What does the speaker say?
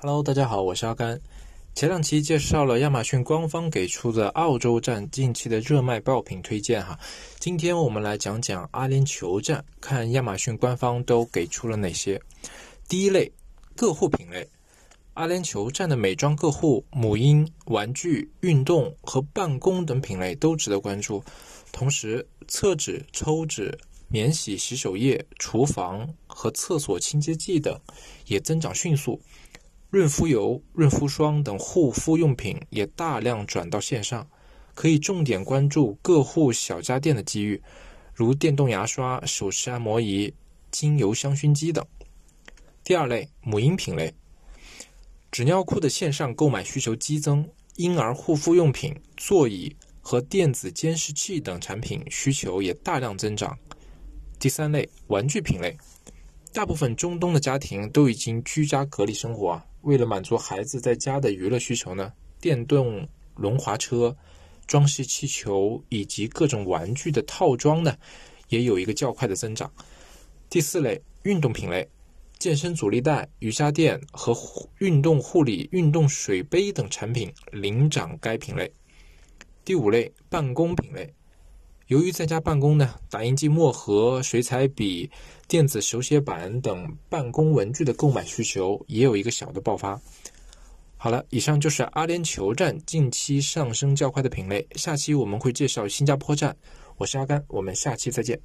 Hello，大家好，我是阿甘。前两期介绍了亚马逊官方给出的澳洲站近期的热卖爆品推荐哈，今天我们来讲讲阿联酋站，看亚马逊官方都给出了哪些。第一类，个户品类，阿联酋站的美妆个护、母婴、玩具、运动和办公等品类都值得关注。同时，厕纸、抽纸、免洗洗手液、厨房和厕所清洁剂等也增长迅速。润肤油、润肤霜等护肤用品也大量转到线上，可以重点关注各户小家电的机遇，如电动牙刷、手持按摩仪、精油香薰机等。第二类母婴品类，纸尿裤的线上购买需求激增，婴儿护肤用品、座椅和电子监视器等产品需求也大量增长。第三类玩具品类，大部分中东的家庭都已经居家隔离生活啊。为了满足孩子在家的娱乐需求呢，电动轮滑车、装饰气球以及各种玩具的套装呢，也有一个较快的增长。第四类运动品类，健身阻力带、瑜伽垫和运动护理、运动水杯等产品领涨该品类。第五类办公品类。由于在家办公呢，打印机墨盒、水彩笔、电子手写板等办公文具的购买需求也有一个小的爆发。好了，以上就是阿联酋站近期上升较快的品类。下期我们会介绍新加坡站。我是阿甘，我们下期再见。